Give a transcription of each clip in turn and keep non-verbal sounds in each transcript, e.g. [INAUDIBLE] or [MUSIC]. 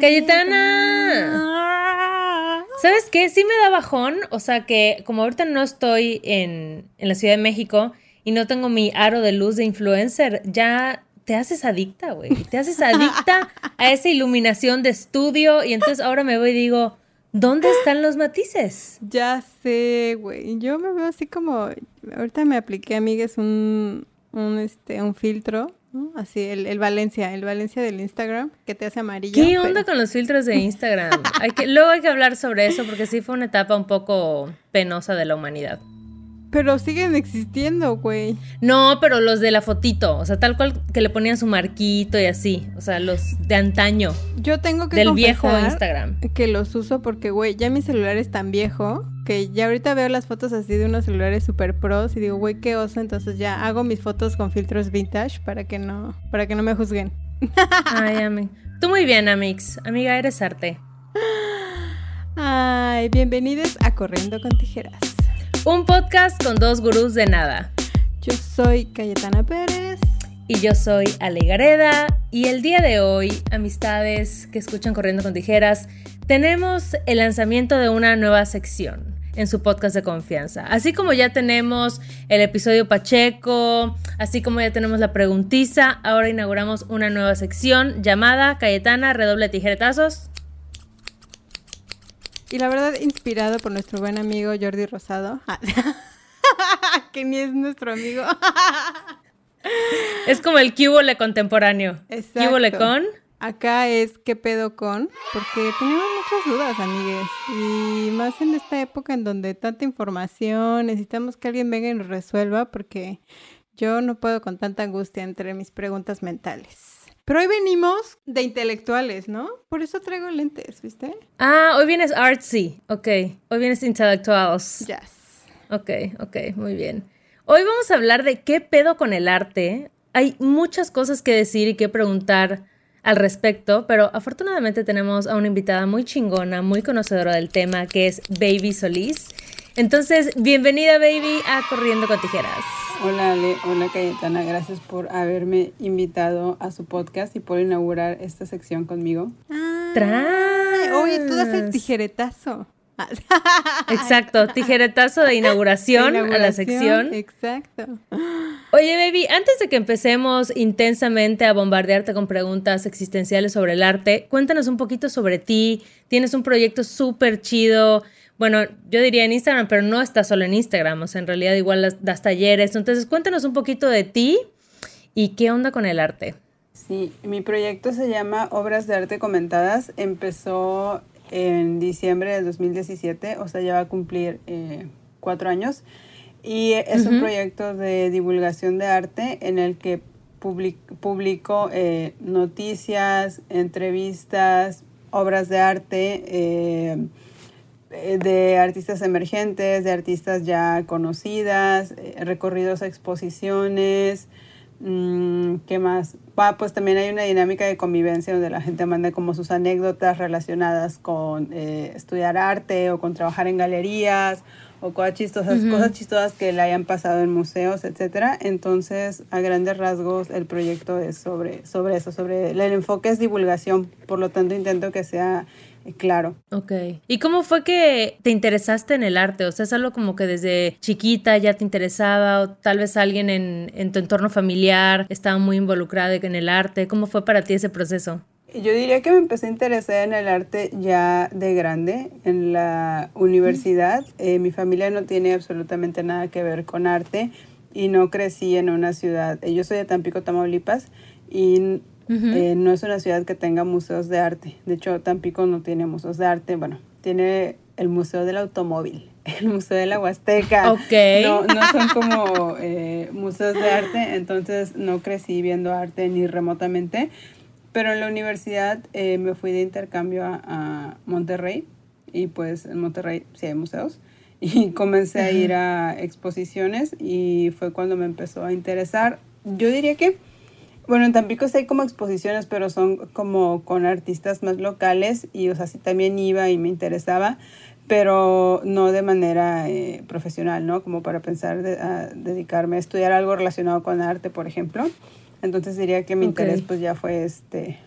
Cayetana. ¿Sabes qué? Sí me da bajón. O sea que como ahorita no estoy en, en la Ciudad de México y no tengo mi aro de luz de influencer, ya te haces adicta, güey. Te haces adicta a esa iluminación de estudio y entonces ahora me voy y digo, ¿dónde están los matices? Ya sé, güey. Yo me veo así como, ahorita me apliqué, amigues, un, un, este, un filtro Así, el, Valencia, el Valencia del Instagram, que te hace amarillo. ¿Qué onda con los filtros de Instagram? hay que, luego hay que hablar sobre eso porque sí fue una etapa un poco penosa de la humanidad. Pero siguen existiendo, güey. No, pero los de la fotito, o sea, tal cual que le ponían su marquito y así, o sea, los de antaño. Yo tengo que del viejo Instagram. Que los uso porque, güey, ya mi celular es tan viejo que ya ahorita veo las fotos así de unos celulares super pros y digo, güey, qué oso, entonces ya hago mis fotos con filtros vintage para que no para que no me juzguen. [LAUGHS] Ay, amiga. Tú muy bien, Amix. Amiga, eres arte. Ay, bienvenidos a Corriendo con Tijeras. Un podcast con dos gurús de nada. Yo soy Cayetana Pérez. Y yo soy Ale Gareda. Y el día de hoy, amistades que escuchan Corriendo con Tijeras, tenemos el lanzamiento de una nueva sección en su podcast de confianza. Así como ya tenemos el episodio Pacheco, así como ya tenemos la preguntiza, ahora inauguramos una nueva sección llamada Cayetana Redoble Tijeretazos. Y la verdad, inspirado por nuestro buen amigo Jordi Rosado, ah, [LAUGHS] que ni es nuestro amigo. es como el cubole contemporáneo. Exacto. ¿Cubole con? Acá es qué pedo con, porque tenemos muchas dudas, amigues. Y más en esta época en donde tanta información, necesitamos que alguien venga y nos resuelva, porque yo no puedo con tanta angustia entre mis preguntas mentales. Pero hoy venimos de intelectuales, ¿no? Por eso traigo lentes, ¿viste? Ah, hoy vienes artsy, ok. Hoy vienes intelectuals. Yes. Ok, ok, muy bien. Hoy vamos a hablar de qué pedo con el arte. Hay muchas cosas que decir y que preguntar al respecto, pero afortunadamente tenemos a una invitada muy chingona, muy conocedora del tema, que es Baby Solís. Entonces, bienvenida Baby a Corriendo con Tijeras. Hola Ale, hola Cayetana, gracias por haberme invitado a su podcast y por inaugurar esta sección conmigo. Ah, oye, tú das el tijeretazo. [LAUGHS] Exacto, tijeretazo de inauguración, a la sección. Exacto. Oye, baby, antes de que empecemos intensamente a bombardearte con preguntas existenciales sobre el arte, cuéntanos un poquito sobre ti. Tienes un proyecto súper chido bueno, yo diría en Instagram, pero no está solo en Instagram, o sea, en realidad igual das, talleres. Entonces, cuéntanos un poquito de ti y qué onda con el arte. Sí, mi proyecto se llama Obras de Arte Comentadas. Empezó en diciembre de 2017, o sea, ya va a cumplir eh, cuatro años. Y es un proyecto de divulgación de arte en el que publico eh, noticias, entrevistas, obras de arte. Eh, de artistas emergentes, de artistas ya conocidas, eh, recorridos a exposiciones, mm, ¿qué más? pues también hay una dinámica de convivencia donde la gente manda como sus anécdotas relacionadas con eh, estudiar arte o con trabajar en galerías o cosas chistosas, cosas chistosas que le hayan pasado en museos, etcétera. Entonces, a grandes rasgos, el proyecto es sobre, sobre eso, sobre el enfoque es divulgación, por lo tanto intento que sea Claro. Ok. ¿Y cómo fue que te interesaste en el arte? O sea, es algo como que desde chiquita ya te interesaba o tal vez alguien en, en tu entorno familiar estaba muy involucrado en el arte. ¿Cómo fue para ti ese proceso? Yo diría que me empecé a interesar en el arte ya de grande, en la universidad. Eh, mi familia no tiene absolutamente nada que ver con arte y no crecí en una ciudad. Yo soy de Tampico, Tamaulipas y eh, no es una ciudad que tenga museos de arte. De hecho, Tampico no tiene museos de arte. Bueno, tiene el Museo del Automóvil, [LAUGHS] el Museo de la Huasteca. Ok. No, no son como eh, museos de arte, entonces no crecí viendo arte ni remotamente. Pero en la universidad eh, me fui de intercambio a, Monterrey y pues en Monterrey sí hay museos. Y [LAUGHS] comencé a ir a exposiciones y fue cuando me empezó a interesar. Yo diría que bueno, en Tampico sí hay como exposiciones, pero son como con artistas más locales y, o sea, sí también iba y me interesaba, pero no de manera eh, profesional, ¿no? Como para pensar de, a dedicarme a estudiar algo relacionado con arte, por ejemplo. Entonces diría que mi interés pues ya fue este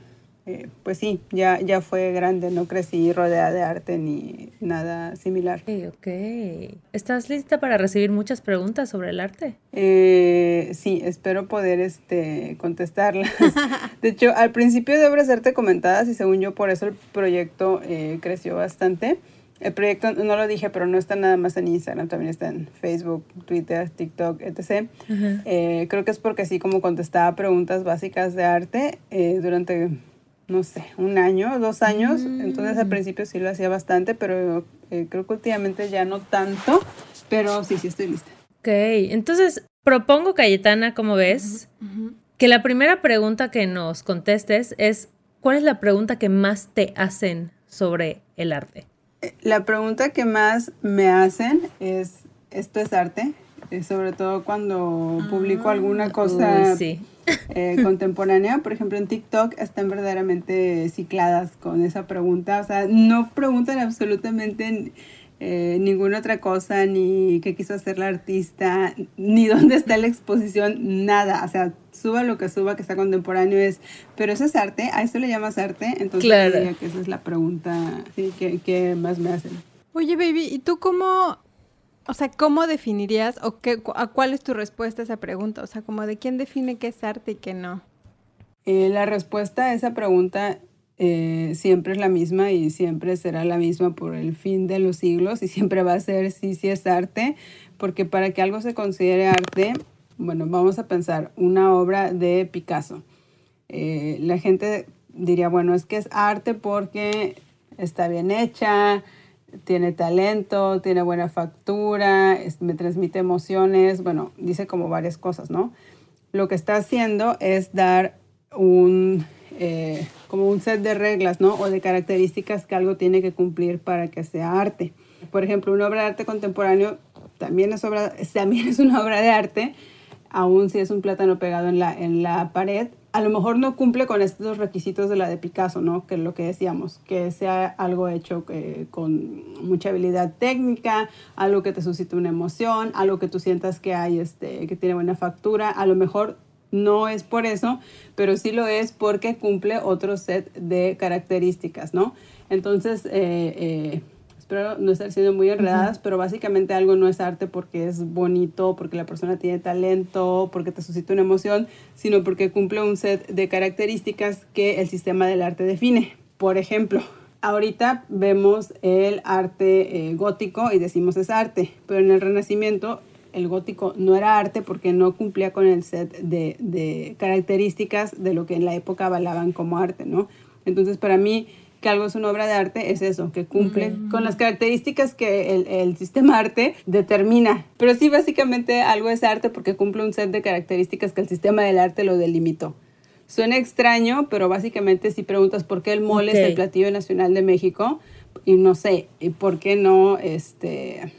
eh, pues sí, ya, ya fue grande, no crecí rodeada de arte ni nada similar. Ok, ok. ¿Estás lista para recibir muchas preguntas sobre el arte? Eh, sí, espero poder este, contestarlas. [LAUGHS] de hecho, al principio de Obras de Arte Comentadas, y según yo por eso el proyecto eh, creció bastante, el proyecto, no lo dije, pero no está nada más en Instagram, también está en Facebook, Twitter, TikTok, etc. Eh, creo que es porque así como contestaba preguntas básicas de arte eh, durante, no sé, un año, dos años. Entonces al mm. principio sí lo hacía bastante, pero eh, creo que últimamente ya no tanto. Pero sí, sí estoy lista. Ok, entonces propongo, Cayetana, como ves, que la primera pregunta que nos contestes es, ¿cuál es la pregunta que más te hacen sobre el arte? La pregunta que más me hacen es, ¿esto es arte? Eh, sobre todo cuando publico ah, alguna cosa eh, [LAUGHS] contemporánea. Por ejemplo, en TikTok están verdaderamente cicladas con esa pregunta. O sea, no preguntan absolutamente eh, ninguna otra cosa, ni qué quiso hacer la artista, ni dónde está la exposición, nada. O sea, suba lo que suba que está contemporáneo es, pero eso es arte, a eso le llamas arte, entonces diría que esa es la pregunta que, más me hacen. Oye, baby, ¿y tú cómo, o sea, cómo definirías o qué, a cuál es tu respuesta a esa pregunta? O sea, como de quién define qué es arte y qué no. Eh, la respuesta a esa pregunta eh, siempre es la misma y siempre será la misma por el fin de los siglos y siempre va a ser sí, sí es arte, porque para que algo se considere arte, bueno, vamos a pensar una obra de Picasso. Eh, la gente diría, bueno, es que es arte porque está bien hecha, tiene talento, tiene buena factura, me transmite emociones, bueno, dice como varias cosas, ¿no? Lo que está haciendo es dar un eh, como un set de reglas, ¿no? O de características que algo tiene que cumplir para que sea arte. Por ejemplo, una obra de arte contemporáneo también es, obra, [LAUGHS] también es una obra de arte, aun si es un plátano pegado en la, en la pared. A lo mejor no cumple con estos requisitos de la de Picasso, ¿no? Que es lo que decíamos, que sea algo hecho eh, con mucha habilidad técnica, algo que te suscite una emoción, algo que tú sientas que hay, este, que tiene buena factura. A lo mejor no es por eso, pero sí lo es porque cumple otro set de características, ¿no? Entonces, eh, eh, espero no estar siendo muy enredadas, pero básicamente algo no es arte porque es bonito, porque la persona tiene talento, porque te suscita una emoción, sino porque cumple un set de características que el sistema del arte define. Por ejemplo, ahorita vemos el arte eh, gótico y decimos es arte, pero en el Renacimiento el gótico no era arte porque no cumplía con el set de, características de lo que en la época avalaban como arte, ¿no? Entonces, para mí, que algo es una obra de arte es eso, que cumple con las características que el, el, sistema arte determina. Pero sí, básicamente algo es arte porque cumple un set de características que el sistema del arte lo delimitó. Suena extraño, pero básicamente si preguntas por qué el mole es el platillo nacional de México, y no sé, y por qué no este,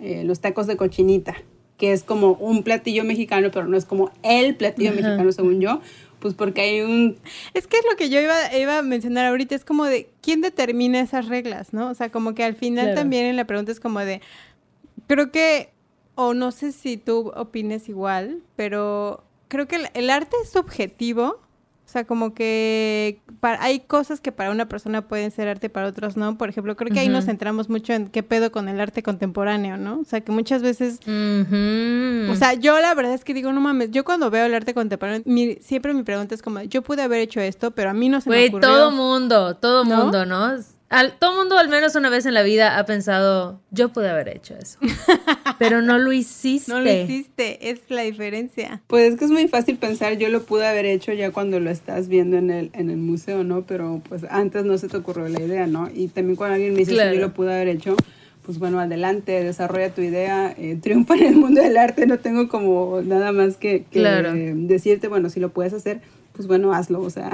eh, los tacos de cochinita, que es como un platillo mexicano, pero no es como el platillo mexicano, según yo, pues porque hay un... Es que es lo que yo iba, iba a mencionar ahorita, es como de, ¿quién determina esas reglas, no? O sea, como que al final también en la pregunta es como de, creo que, o no sé si tú opines igual, pero creo que el arte es subjetivo sea, como que hay cosas que para una persona pueden ser arte, para otros no. Por ejemplo, creo que ahí nos centramos mucho en qué pedo con el arte contemporáneo, ¿no? O sea, que muchas veces... O sea, yo la verdad es que digo, no mames, yo cuando veo el arte contemporáneo, siempre mi pregunta es como, yo pude haber hecho esto, pero a mí no se me ocurrió. todo mundo, todo mundo, ¿no? Al, todo mundo al menos una vez en la vida ha pensado, yo pude haber hecho eso. [LAUGHS] Pero no lo hiciste. No lo hiciste, es la diferencia. Pues es que es muy fácil pensar, yo lo pude haber hecho ya cuando lo estás viendo en el, en el museo, ¿no? Pero pues antes no se te ocurrió la idea, ¿no? Y también cuando alguien me dice que yo lo pude haber hecho, pues bueno, adelante, desarrolla tu idea, eh, triunfa en el mundo del arte, no tengo como nada más que, decirte, bueno, si lo puedes hacer, pues bueno, hazlo, o sea,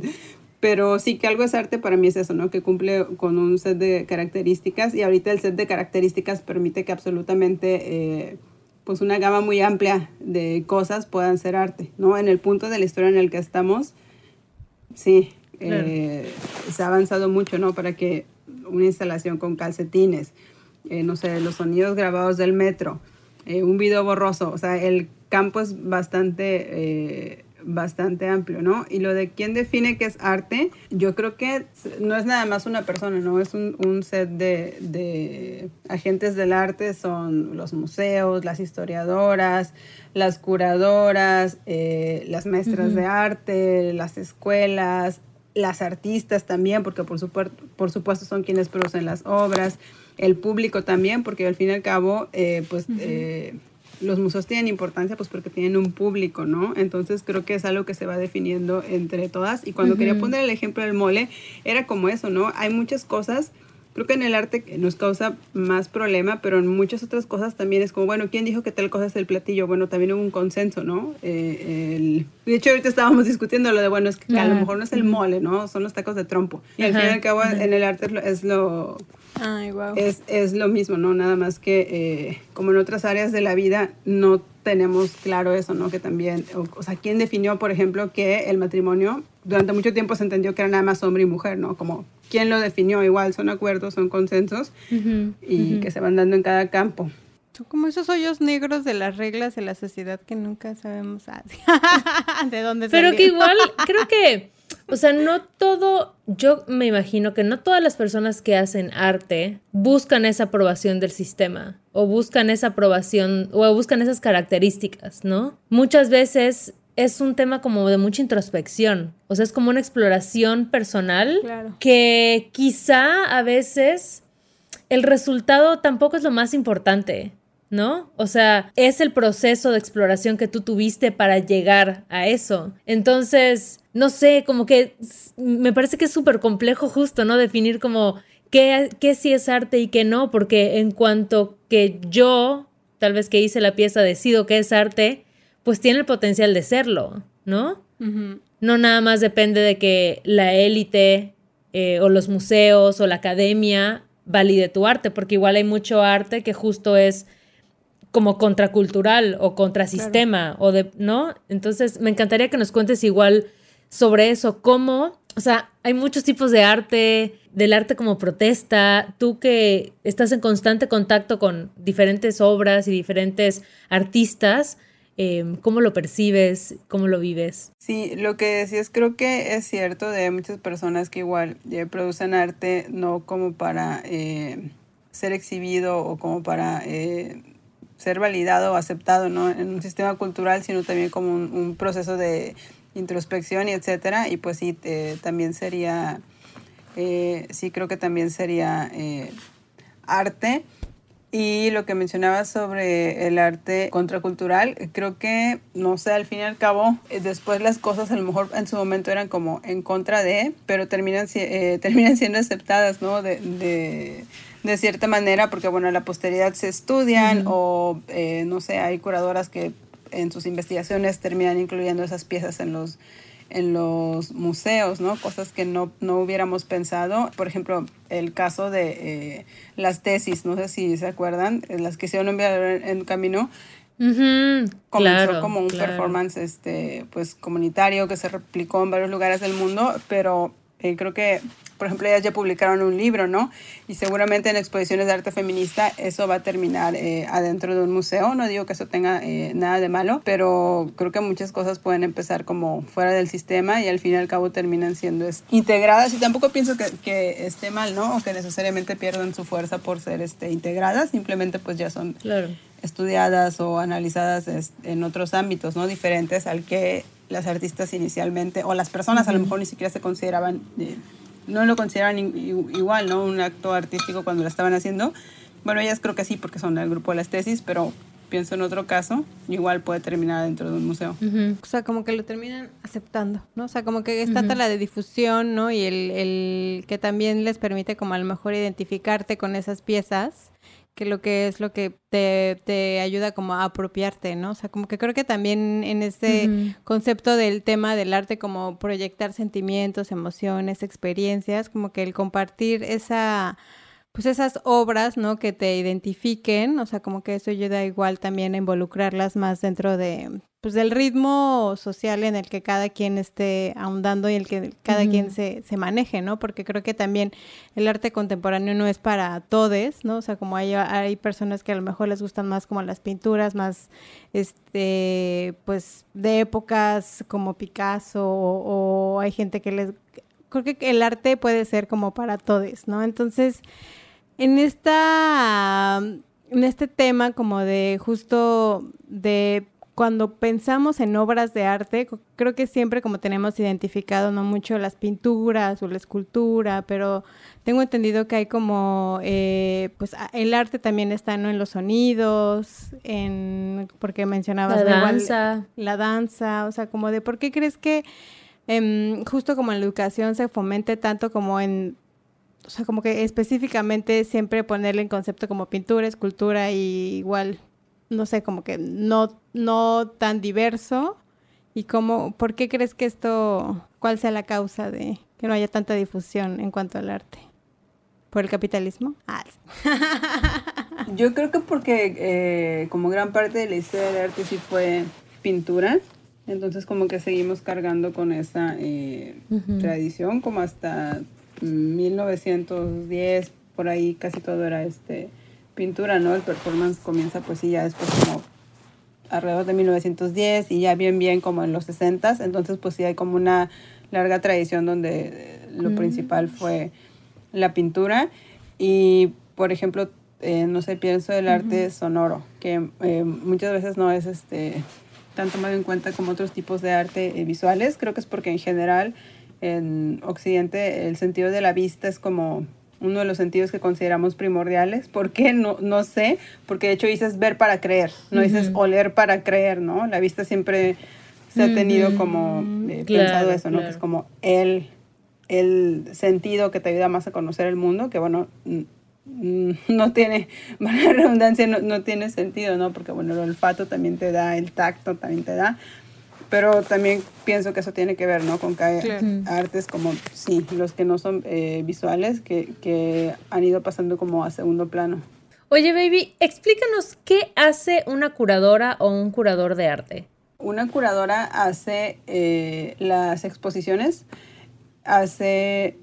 [LAUGHS] pero sí que algo es arte para mí es eso, ¿no? Que cumple con un set de características y ahorita el set de características permite que absolutamente, eh, pues una gama muy amplia de cosas puedan ser arte, ¿no? En el punto de la historia en el que estamos, sí, eh, se ha avanzado mucho, ¿no? Para que una instalación con calcetines, eh, no sé, los sonidos grabados del metro, un video borroso, o sea, el campo es bastante bastante amplio, ¿no? Y lo de quién define qué es arte, yo creo que no es nada más una persona, ¿no? Es un, un set de, de, agentes del arte, son los museos, las historiadoras, las curadoras, eh, las maestras de arte, las escuelas, las artistas también, porque por, por supuesto son quienes producen las obras, el público también, porque al fin y al cabo, eh, pues eh, los museos tienen importancia pues porque tienen un público, ¿no? Entonces creo que es algo que se va definiendo entre todas. Y cuando quería poner el ejemplo del mole, era como eso, ¿no? Hay muchas cosas creo que en el arte nos causa más problema, pero en muchas otras cosas también es como, bueno, ¿quién dijo que tal cosa es el platillo? Bueno, también hubo un consenso, ¿no? Eh, el, de hecho, ahorita estábamos [LAUGHS] discutiendo lo de, bueno, es que a lo mejor no es el mole, ¿no? Son los tacos de trompo. Y al fin y al cabo, en el arte es lo... Ay, wow. es, es, lo mismo, ¿no? Nada más que eh, como en otras áreas de la vida no tenemos claro eso, ¿no? Que también, o, sea, ¿quién definió, por ejemplo, que el matrimonio durante mucho tiempo se entendió que era nada más hombre y mujer, ¿no? Como, ¿quién lo definió? Igual son acuerdos, son consensos y que se van dando en cada campo. Son como esos hoyos negros de las reglas de la sociedad que nunca sabemos ah, [LAUGHS] de dónde Pero que igual, [LAUGHS] creo que, o sea, no todo, yo me imagino que no todas las personas que hacen arte buscan esa aprobación del sistema o buscan esa aprobación o buscan esas características, ¿no? Muchas veces es un tema como de mucha introspección, o sea, es como una exploración personal que quizá a veces el resultado tampoco es lo más importante, ¿no? O sea, es el proceso de exploración que tú tuviste para llegar a eso. Entonces, no sé, como que me parece que es súper complejo justo, ¿no? Definir como qué, qué sí es arte y qué no, porque en cuanto que yo, tal vez que hice la pieza, decido qué es arte, pues tiene el potencial de serlo, ¿no? No nada más depende de que la élite eh, o los museos o la academia valide tu arte, porque igual hay mucho arte que justo es como contracultural o contrasistema o de, ¿no? Entonces, me encantaría que nos cuentes igual sobre eso, cómo, o sea, hay muchos tipos de arte, del arte como protesta, tú que estás en constante contacto con diferentes obras y diferentes artistas, Em, ¿Cómo lo percibes? ¿Cómo lo vives? Sí, lo que decías creo que es cierto de muchas personas que igual eh, producen arte no como para eh, ser exhibido o como para eh, ser validado o aceptado ¿no? en un sistema cultural, sino también como un, proceso de introspección y etcétera. Y pues sí, también sería, sí creo que también sería arte. Y lo que mencionabas sobre el arte contracultural, creo que, no sé, al fin y al cabo, eh, después las cosas a lo mejor en su momento eran como en contra de, pero terminan, eh, [LAUGHS] terminan siendo aceptadas, ¿no? De, de, de, cierta manera, porque, bueno, la posteridad se estudian o, eh, no sé, hay curadoras que en sus investigaciones terminan incluyendo esas piezas en los en los museos, ¿no? Cosas que no, no hubiéramos pensado. Por ejemplo, el caso de eh, las tesis, no sé si se acuerdan, eh, las que hicieron enviar en camino. comenzó como un performance este, pues, comunitario que se replicó en varios lugares del mundo, pero eh, creo que por ejemplo, ellas ya publicaron un libro, ¿no? Y seguramente en exposiciones de arte feminista eso va a terminar eh, adentro de un museo. No digo que eso tenga eh, nada de malo, pero creo que muchas cosas pueden empezar como fuera del sistema y al fin y al cabo terminan siendo integradas. Y tampoco pienso que, que, esté mal, ¿no? O que necesariamente pierdan su fuerza por ser este, integradas. Simplemente pues ya son estudiadas o analizadas en otros ámbitos, ¿no? Diferentes al que las artistas inicialmente, o las personas a lo mejor ni siquiera se consideraban eh, no lo consideran igual, ¿no? Un acto artístico cuando lo estaban haciendo. Bueno, ellas creo que sí, porque son del grupo de las tesis, pero pienso en otro caso, igual puede terminar dentro de un museo. O sea, como que lo terminan aceptando, ¿no? O sea, como que está uh la de difusión, ¿no? Y el, el, que también les permite como a lo mejor identificarte con esas piezas que lo que es lo que te, te, ayuda como a apropiarte, ¿no? O sea, como que creo que también en ese concepto del tema del arte como proyectar sentimientos, emociones, experiencias, como que el compartir esa pues esas obras, ¿no? Que te identifiquen, o sea, como que eso ayuda igual también a involucrarlas más dentro de, pues del ritmo social en el que cada quien esté ahondando y el que cada quien se, se maneje, ¿no? Porque creo que también el arte contemporáneo no es para todes, ¿no? O sea, como hay, hay personas que a lo mejor les gustan más como las pinturas, más, este, pues de épocas como Picasso o, o hay gente que les... Creo que el arte puede ser como para todes, ¿no? Entonces, en esta en este tema como de justo de cuando pensamos en obras de arte, creo que siempre como tenemos identificado no mucho las pinturas o la escultura, pero tengo entendido que hay como, eh, pues el arte también está ¿no? en los sonidos, en, porque mencionabas la danza. la danza, o sea, como de por qué crees que em, justo como en la educación se fomente tanto como en o sea, como que específicamente siempre ponerle en concepto como pintura, escultura y igual, no sé, como que no, no tan diverso. ¿Y cómo, por qué crees que esto, cuál sea la causa de que no haya tanta difusión en cuanto al arte? ¿Por el capitalismo? Ah, [LAUGHS] Yo creo que porque eh, como gran parte de la historia del arte sí fue pintura, entonces como que seguimos cargando con esa eh, tradición como hasta 1910, por ahí casi todo era este pintura, ¿no? El performance comienza pues sí ya después como alrededor de 1910 y ya bien bien como en los 60, entonces pues sí hay como una larga tradición donde lo mm. principal fue la pintura y por ejemplo eh, no sé pienso el arte sonoro que eh, muchas veces no es este tan tomado en cuenta como otros tipos de arte eh, visuales creo que es porque en general en Occidente el sentido de la vista es como uno de los sentidos que consideramos primordiales. ¿Por qué? No, no sé, porque de hecho dices ver para creer, no dices oler para creer, ¿no? La vista siempre se ha tenido como eh, pensado eso, ¿no? Que es como el, el sentido que te ayuda más a conocer el mundo, que bueno, no tiene, [LAUGHS] la redundancia, no, no tiene sentido, ¿no? Porque bueno, el olfato también te da, el tacto también te da, pero también pienso que eso tiene que ver, ¿no? Con que hay artes como, sí, los que no son eh, visuales, que, que han ido pasando como a segundo plano. Oye, baby, explícanos qué hace una curadora o un curador de arte. Una curadora hace eh, las exposiciones, hace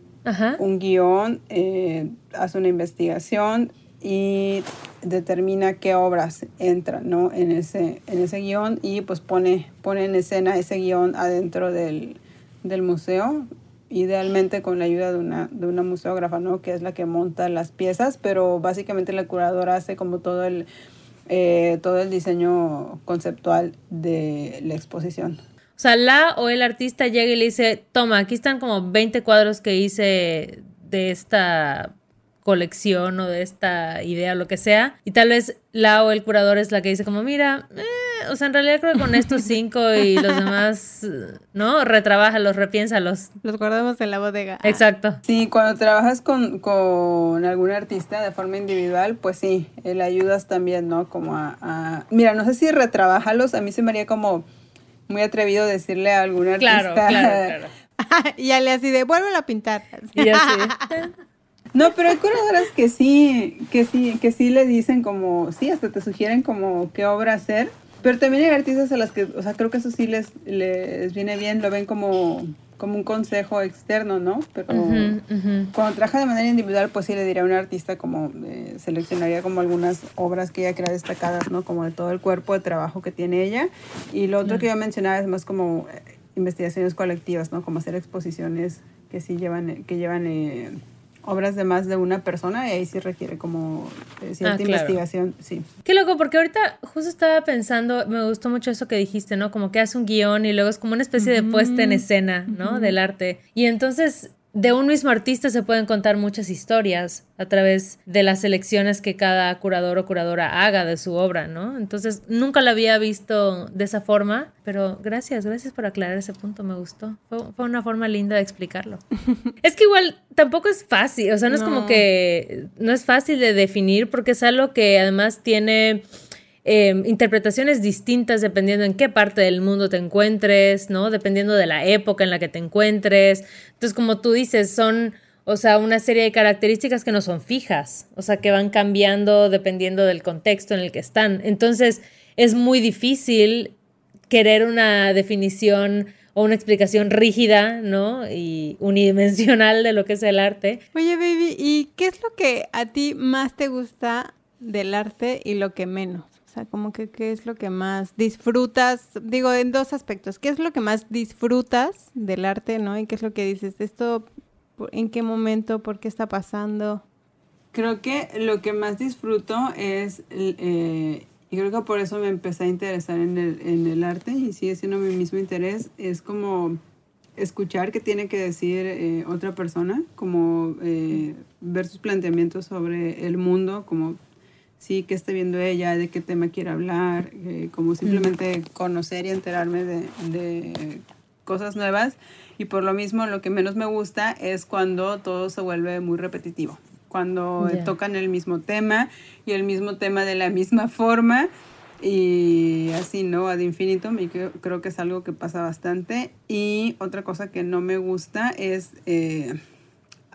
un guion, eh, hace una investigación, y determina qué obras entran ¿no? en, ese, en ese guion y pues pone, pone en escena ese guion adentro del, del museo, idealmente con la ayuda de una, de una museógrafa, ¿no? que es la que monta las piezas, pero básicamente la curadora hace como todo el, eh, todo el diseño conceptual de la exposición. O sea, la o el artista llega y le dice, toma, aquí están como 20 cuadros que hice de esta colección o de esta idea o lo que sea. Y tal vez la o el curador es la que dice como, mira, eh, o sea, en realidad creo que con estos [LAUGHS] cinco y los demás, ¿no? Retrábajalos, repiénsalos. Los guardamos en la bodega. Exacto. Sí, cuando trabajas con, con algún artista de forma individual, pues sí, le ayudas también, ¿no? Como a, Mira, no sé si retrábajalos, a mí se me haría como muy atrevido decirle a algún artista... Claro, [LAUGHS] claro, claro. [LAUGHS] y ya le así de, vuelve a pintar. Y así. No, pero hay curadoras que sí, que sí, que sí le dicen como, sí, hasta te sugieren como qué obra hacer. Pero también hay artistas a las que, o sea, creo que eso sí les, les viene bien, lo ven como, como un consejo externo, ¿no? Pero cuando trabaja de manera individual, pues sí le diría a un artista como, eh, seleccionaría como algunas obras que ella crea destacadas, ¿no? Como de todo el cuerpo de trabajo que tiene ella. Y lo otro que yo mencionaba es más como eh, investigaciones colectivas, ¿no? Como hacer exposiciones que sí llevan, que llevan... Eh, obras de más de una persona y ahí sí requiere como eh, cierta ah, investigación, sí. Qué loco, porque ahorita justo estaba pensando, me gustó mucho eso que dijiste, ¿no? Como que hace un guion y luego es como una especie de puesta en escena, ¿no? Del arte. Y entonces de un mismo artista se pueden contar muchas historias a través de las selecciones que cada curador o curadora haga de su obra, ¿no? Entonces, nunca la había visto de esa forma, pero gracias, gracias por aclarar ese punto, me gustó. Fue, una forma linda de explicarlo. [LAUGHS] es que igual tampoco es fácil, o sea, no es como que no es fácil de definir porque es algo que además tiene Em, interpretaciones distintas dependiendo en qué parte del mundo te encuentres, ¿no? Dependiendo de la época en la que te encuentres. Entonces, como tú dices, son o sea, una serie de características que no son fijas, o sea, que van cambiando dependiendo del contexto en el que están. Entonces, es muy difícil querer una definición o una explicación rígida, ¿no? Y unidimensional de lo que es el arte. Oye, baby, ¿y qué es lo que a ti más te gusta del arte y lo que menos? O sea, como que qué es lo que más disfrutas, digo, en dos aspectos, ¿qué es lo que más disfrutas del arte, ¿no? Y qué es lo que dices, esto, en qué momento, por qué está pasando. Creo que lo que más disfruto es, eh, y creo que por eso me empecé a interesar en el, en el arte y sigue siendo mi mismo interés, es como escuchar qué tiene que decir eh, otra persona, como eh, ver sus planteamientos sobre el mundo, como sí, qué está viendo ella, de qué tema quiere hablar, eh, como simplemente conocer y enterarme de, de, cosas nuevas. Y por lo mismo, lo que menos me gusta es cuando todo se vuelve muy repetitivo, cuando tocan el mismo tema y el mismo tema de la misma forma y así, ¿no? Ad infinitum, y creo, creo que es algo que pasa bastante. Y otra cosa que no me gusta es... Eh,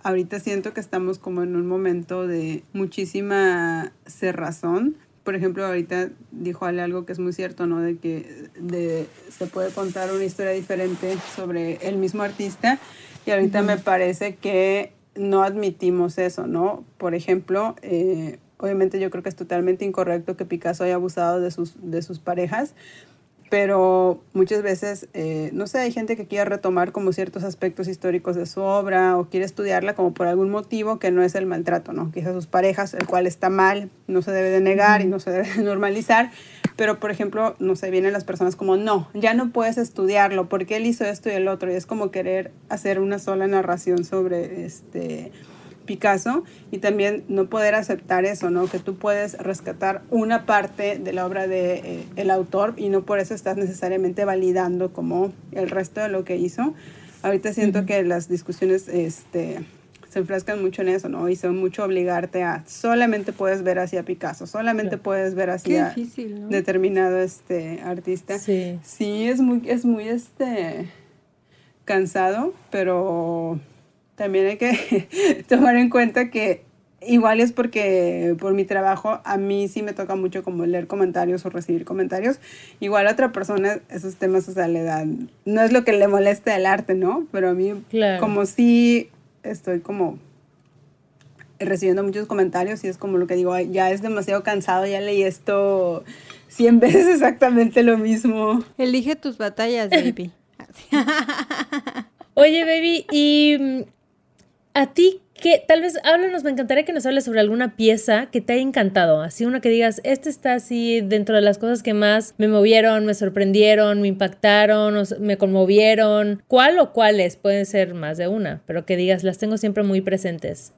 ahorita siento que estamos como en un momento de muchísima cerrazón. Por ejemplo, ahorita dijo Ale algo que es muy cierto, ¿no? De que de, se puede contar una historia diferente sobre el mismo artista y ahorita me parece que no admitimos eso, ¿no? Por ejemplo, eh, obviamente yo creo que es totalmente incorrecto que Picasso haya abusado de sus, de sus parejas, pero muchas veces, eh, no sé, hay gente que quiere retomar como ciertos aspectos históricos de su obra o quiere estudiarla como por algún motivo que no es el maltrato, ¿no? Quizás sus parejas, el cual está mal, no se debe de negar y no se debe de normalizar, pero por ejemplo, no sé, vienen las personas como, no, ya no puedes estudiarlo porque él hizo esto y el otro, y es como querer hacer una sola narración sobre este Picasso y también no poder aceptar eso, ¿no? Que tú puedes rescatar una parte de la obra de eh, el autor y no por eso estás necesariamente validando como el resto de lo que hizo. Ahorita siento que las discusiones este se enfrascan mucho en eso, ¿no? Y son mucho obligarte a solamente puedes ver hacia Picasso, solamente puedes ver hacia determinado este artista. Sí. sí, es muy es muy este cansado, pero también hay que [LAUGHS] tomar en cuenta que igual es porque por mi trabajo a mí sí me toca mucho como leer comentarios o recibir comentarios. Igual a otra persona esos temas, o sea, le dan, no es lo que le molesta el arte, ¿no? Pero a mí como sí estoy como recibiendo muchos comentarios y es como lo que digo, ya es demasiado cansado, ya leí esto 100 [LAUGHS] veces exactamente lo mismo. Elige tus batallas, [LAUGHS] baby. Oye, baby, y a ti, que tal vez háblanos, me encantaría que nos hables sobre alguna pieza que te haya encantado, así una que digas, este está así dentro de las cosas que más me movieron, me sorprendieron, me impactaron, me conmovieron. ¿Cuál o cuáles? Pueden ser más de una, pero que digas, las tengo siempre muy presentes.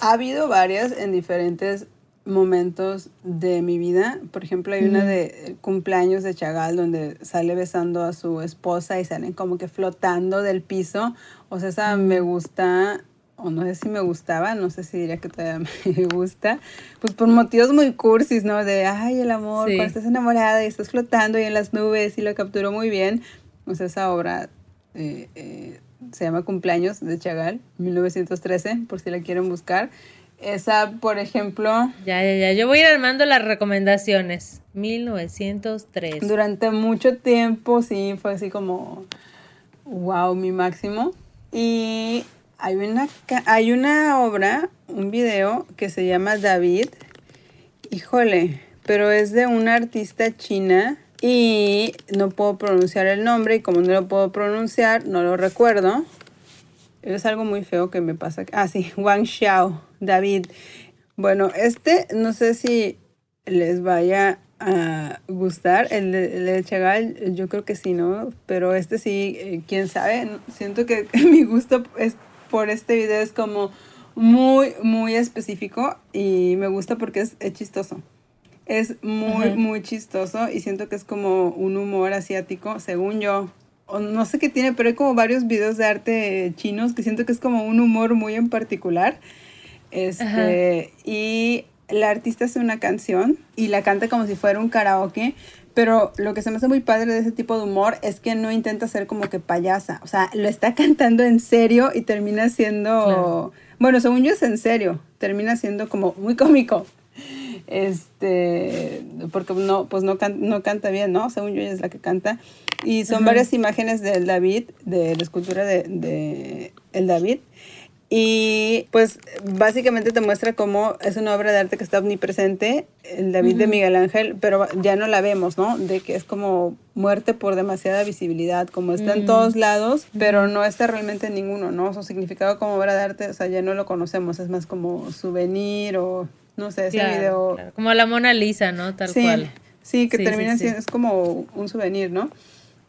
Ha habido varias en diferentes momentos de mi vida. Por ejemplo, hay una de cumpleaños de Chagall donde sale besando a su esposa y salen como que flotando del piso. O sea, esa me gusta, o no sé si me gustaba, no sé si diría que todavía [LAUGHS] me gusta, pues por motivos muy cursis, ¿no? De, ay, el amor, cuando estás enamorada y estás flotando y en las nubes y lo capturó muy bien. O sea, esa obra eh, eh, se llama Cumpleaños de Chagall, 1913, por si la quieren buscar. Esa, por ejemplo. Ya, ya, ya. Yo voy a ir armando las recomendaciones. 1903. Durante mucho tiempo, sí, fue así como. Wow, mi máximo. Y hay una, hay una obra, un video que se llama David. Híjole, pero es de una artista china y no puedo pronunciar el nombre y como no lo puedo pronunciar, no lo recuerdo. Es algo muy feo que me pasa. Ah, sí, Wang Xiao, David. Bueno, este no sé si les vaya a gustar. El de, Chagal, yo creo que sí, ¿no? Pero este sí, eh, quién sabe. Siento que [LAUGHS] mi gusto es, por este video es como muy, muy específico y me gusta porque es, chistoso. Es muy, muy chistoso y siento que es como un humor asiático, según yo no sé qué tiene, pero hay como varios videos de arte chinos que siento que es como un humor muy en particular. Este, y la artista hace una canción y la canta como si fuera un karaoke, Pero lo que se me hace muy padre de ese tipo de humor es que no intenta ser como que payasa. O sea, lo está [LAUGHS] cantando en serio y termina siendo. Bueno, según yo es en serio. Termina siendo como muy cómico. Este. Porque no, pues no, no canta bien, ¿no? Según yo ella es la que canta. Y son varias imágenes del David, de la escultura de, de el David. Y pues básicamente te muestra cómo es una obra de arte que está omnipresente, el David de Miguel Ángel, pero ya no la vemos, ¿no? De que es como muerte por demasiada visibilidad, como está en todos lados, pero no está realmente en ninguno, ¿no? Su significado como obra de arte, o sea, ya no lo conocemos, es más como souvenir o no sé, ese video. Como la Mona Lisa, ¿no? Tal cual. Sí, que termina siendo, es como un souvenir, ¿no?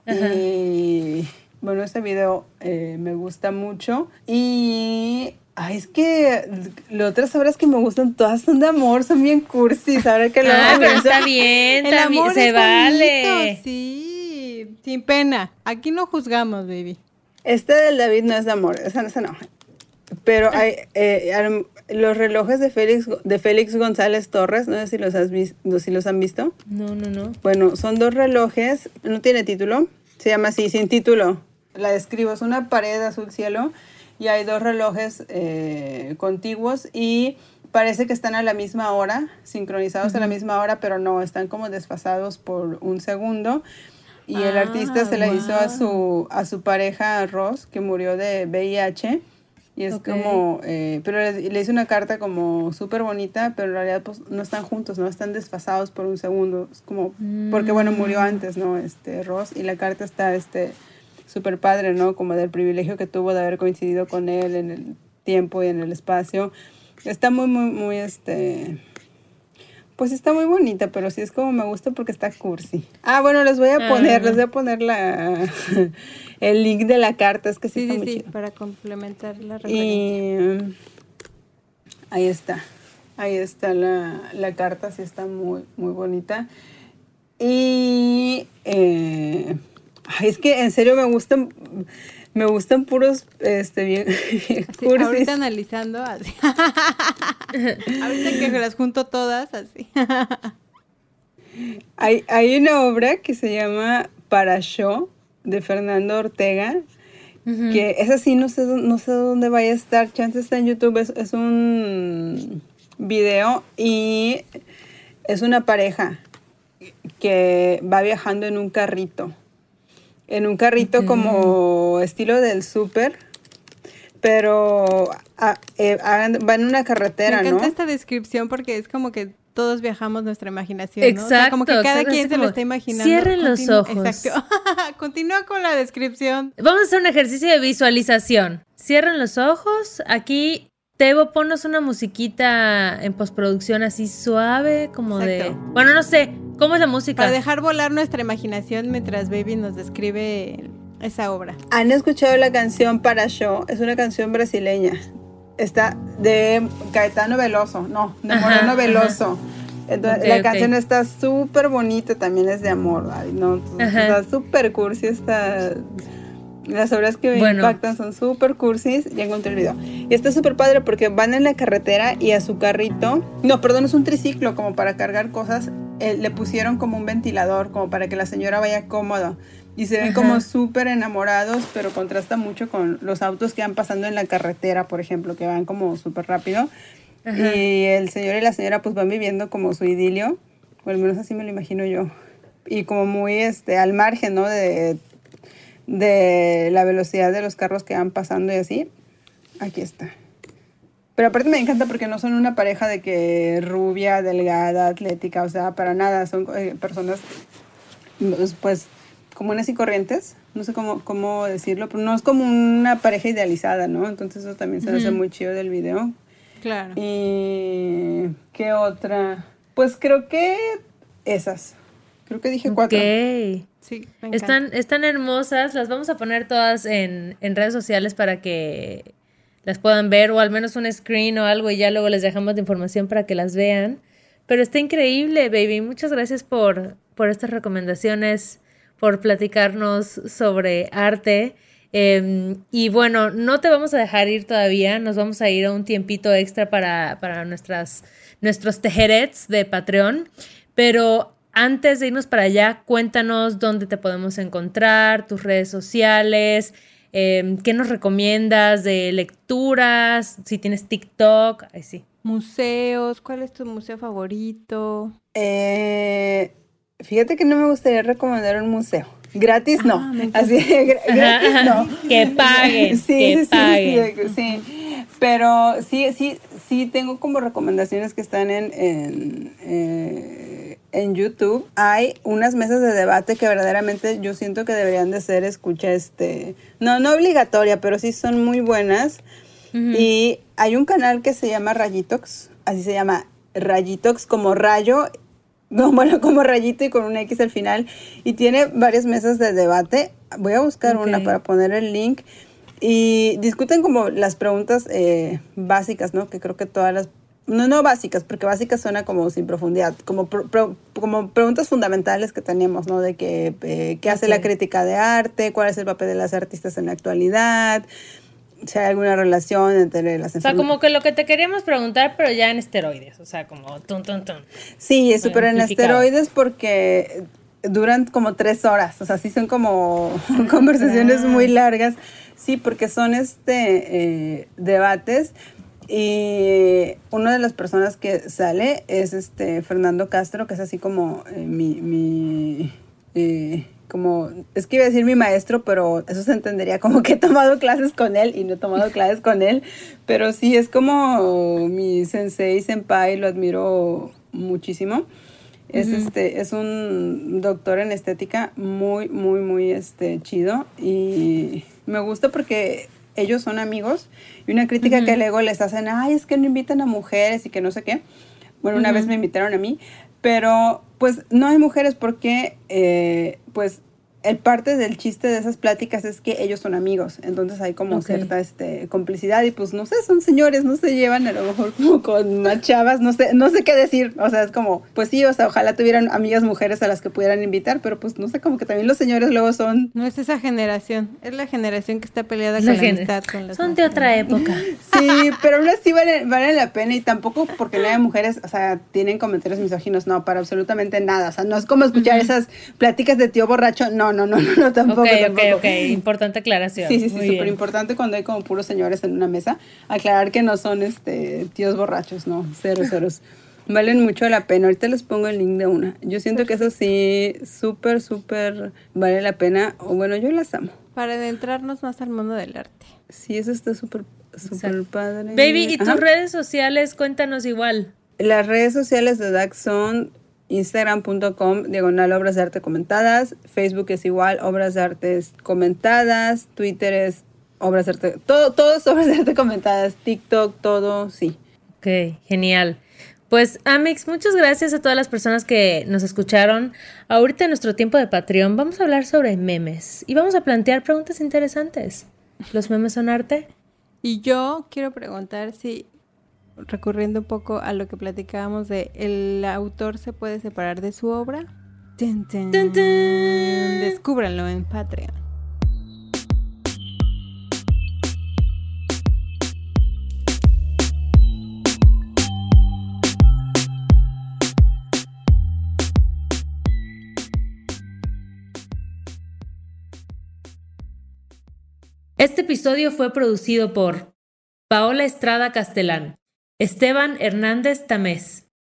Y bueno, este video eh, me gusta mucho. Y Ay, es que las otras obras que me gustan todas son de amor, son bien cursis. Ahora que lo ah, pero está bien, el amor se vale. sí, sin pena. Aquí no juzgamos, baby. Este del David no es de amor, esa, esa no. Pero [LAUGHS] hay eh, los relojes de Félix de Félix González Torres, no sé si los has visto, si los han visto. No, no, no. Bueno, son dos relojes, no tiene título, se llama así, sin título la describo, es una pared azul cielo y hay dos relojes eh, contiguos y parece que están a la misma hora, sincronizados a la misma hora, pero no, están como desfasados por un segundo. Y el artista se la ah, hizo a su, a su pareja Ross, que murió de VIH. Y es como, eh, pero le, hizo una carta como súper bonita, pero en realidad pues no están juntos, no están desfasados por un segundo. Es como, porque bueno, murió mm. antes, ¿no? Este Ross, y la carta está, este, súper padre, ¿no? Como del privilegio que tuvo de haber coincidido con él en el tiempo y en el espacio. Está muy, muy, muy, este... Pues está muy bonita, pero sí es como me gusta porque está cursi. Ah, bueno, les voy a poner, les voy a poner la, [LAUGHS] el link de la carta, es que sí, sí, sí, para complementar la referencia. Y ahí está, ahí está la, la carta, sí está muy, muy bonita. Y eh, es que en serio me gustan, me gustan puros, este, bien, [LAUGHS] ahorita analizando así. [LAUGHS] ahorita que las junto todas así. [LAUGHS] hay, hay una obra que se llama Para Show de Fernando Ortega, que es así, no sé, no sé dónde vaya a estar, chance está en YouTube, es, es un video y es una pareja que va viajando en un carrito en un carrito como estilo del súper, pero eh, va en una carretera, Me encanta esta descripción porque es como que todos viajamos nuestra imaginación, ¿no? Exacto. como que cada quien se lo está imaginando. Cierren los ojos. Exacto. [LAUGHS] Continúa con la descripción. Vamos a hacer un ejercicio de visualización. Cierren los ojos. Aquí Tebo, ponnos una musiquita en postproducción así suave, como de. Bueno, no sé, ¿cómo es la música? Para dejar volar nuestra imaginación mientras Baby nos describe esa obra. ¿Han escuchado la canción Para Show? Es una canción brasileña. Está de Caetano Veloso, no, de Moreno Veloso. Entonces, la canción está súper bonita, también es de amor, ¿no? Está súper cursi, está las obras que me impactan son súper cursis. Ya encontré el video. Y está súper padre porque van en la carretera y a su carrito, no, perdón, es un triciclo como para cargar cosas. Eh, le pusieron como un ventilador, como para que la señora vaya cómoda. Y se ven como súper enamorados, pero contrasta mucho con los autos que van pasando en la carretera, por ejemplo, que van como súper rápido. Y el señor y la señora pues van viviendo como su idilio, o al menos así me lo imagino yo. Y como muy este, al margen, ¿no? De de la velocidad de los carros que van pasando y así. Aquí está. Pero aparte me encanta porque no son una pareja de que rubia, delgada, atlética, o sea, para nada. Son eh, personas, pues, pues, comunes y corrientes. No sé cómo, cómo decirlo, pero no es como una pareja idealizada, ¿no? Entonces eso también se hace muy chido del video. Claro. Y... ¿Qué otra? Pues creo que esas. Creo que dije cuatro. Sí, están, están hermosas, las vamos a poner todas en, redes sociales para que las puedan ver o al menos un screen o algo y ya luego les dejamos de información para que las vean. Pero está increíble, baby. Muchas gracias por, por estas recomendaciones, por platicarnos sobre arte. Em, y bueno, no te vamos a dejar ir todavía, nos vamos a ir a un tiempito extra para, para nuestras, nuestros tejerets de Patreon. Pero antes de irnos para allá, cuéntanos dónde te podemos encontrar, tus redes sociales, em, qué nos recomiendas de lecturas, si tienes TikTok, ahí sí. Museos, ¿cuál es tu museo favorito? Eh, fíjate que no me gustaría recomendar un museo. Gratis no. Ah, Así, gratis no. [LAUGHS] Que paguen, [LAUGHS] Sí, que sí, paguen. sí, sí. Pero sí, sí, sí tengo como recomendaciones que están en, en, eh, en YouTube. Hay unas mesas de debate que verdaderamente yo siento que deberían de ser escucha, este, no, no obligatoria, pero sí son muy buenas. Y hay un canal que se llama Rayitox, así se llama Rayitox como rayo, no, [LAUGHS] bueno, como rayito y con un X al final. Y tiene varias mesas de debate. Voy a buscar una Ok. para poner el link. Y discuten como las preguntas eh, básicas, ¿no? Que creo que todas las... No, no básicas, porque básicas suena como sin profundidad, como, pro- pro- como preguntas fundamentales que tenemos, ¿no? De que, eh, qué hace la crítica de arte, cuál es el papel de las artistas en la actualidad, si hay alguna relación entre las O sea, como que lo que te queríamos preguntar, pero ya en esteroides, o sea, como tun, tun, tun. Sí, es súper en esteroides porque duran como tres horas, o sea, sí son como [LAUGHS] [LAUGHS] conversaciones muy largas, sí, porque son este eh, debates. Y una de las personas que sale es este Fernando Castro, que es así como eh, mi, mi eh, como, es que iba a decir mi maestro, pero eso se entendería como que he tomado clases con él y no he tomado clases con él, pero sí es como mi sensei, senpai, lo admiro muchísimo. Es, este, es un doctor en estética muy, muy, muy este, chido y me gusta porque ellos son amigos y una crítica que luego les hacen, ay, es que no invitan a mujeres y que no sé qué. Bueno, una vez me invitaron a mí, pero pues no hay mujeres porque eh, pues el parte del chiste de esas pláticas es que ellos son amigos, entonces hay como Ok. cierta este, complicidad y pues no sé, son señores, no se llevan a lo mejor como con más chavas, no sé, no sé qué decir, o sea, es como, pues sí, o sea, ojalá tuvieran amigas mujeres a las que pudieran invitar, pero pues no sé, como que también los señores luego son, No es esa generación, es la generación que está peleada La con la amistad con las Son de otra época. [LAUGHS] sí, pero aún así valen, valen la pena y tampoco porque no hay mujeres, o sea, tienen comentarios misóginos, no, para absolutamente nada, o sea, no es como escuchar esas pláticas de tío borracho, no, no, no, no, no [LAUGHS] tampoco. ok, ok, tampoco. ok. Importante aclaración. Sí, sí, sí, súper importante cuando hay como puros señores en una mesa, aclarar que no son este tíos borrachos, no, cero ceros. [LAUGHS] Valen mucho la pena. Ahorita les pongo el link de una. Yo siento que eso sí, súper, súper vale la pena. O bueno, yo las amo. Para adentrarnos más al mundo del arte. Sí, eso está súper, súper padre. Baby, ¿y tus redes sociales? Cuéntanos igual. Las redes sociales de DAX son instagram.com, diagonal obras de arte comentadas, Facebook es igual, obras de arte comentadas, Twitter es obras de arte, todo, todo es obras de arte comentadas, TikTok, todo, sí. Ok, genial. Pues Amix, muchas gracias a todas las personas que nos escucharon. Ahorita en nuestro tiempo de Patreon vamos a hablar sobre memes y vamos a plantear preguntas interesantes. ¿Los memes son arte? Y yo quiero preguntar si, recurriendo un poco a lo que platicábamos de el autor se puede separar de su obra. Tin, tin. Tin, tin. Descúbranlo en Patreon. Este episodio fue producido por Paola Estrada Castelán, Esteban Hernández Tamés,